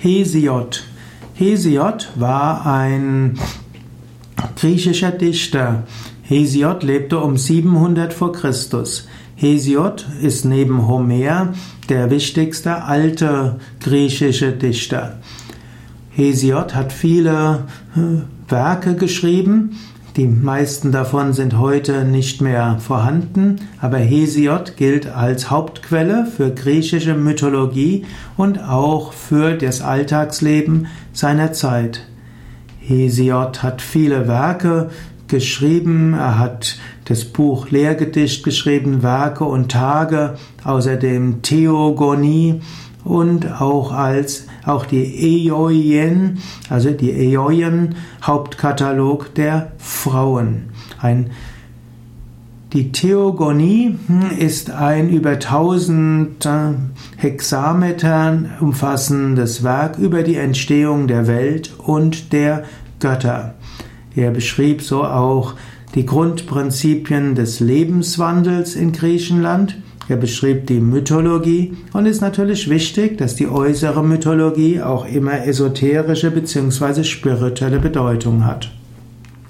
Hesiod. Hesiod war ein griechischer Dichter. Hesiod lebte um 700 vor Christus. Hesiod ist neben Homer der wichtigste alte griechische Dichter. Hesiod hat viele äh, Werke geschrieben. Die meisten davon sind heute nicht mehr vorhanden, aber Hesiod gilt als Hauptquelle für griechische Mythologie und auch für das Alltagsleben seiner Zeit. Hesiod hat viele Werke geschrieben, er hat das Buch Lehrgedicht geschrieben, Werke und Tage, außerdem Theogonie und auch als auch die Eoien, also die Eoien Hauptkatalog der Frauen. Ein die Theogonie ist ein über 1000 äh, Hexametern umfassendes Werk über die Entstehung der Welt und der Götter. Er beschrieb so auch die Grundprinzipien des Lebenswandels in Griechenland. Er beschrieb die Mythologie und ist natürlich wichtig, dass die äußere Mythologie auch immer esoterische bzw. spirituelle Bedeutung hat.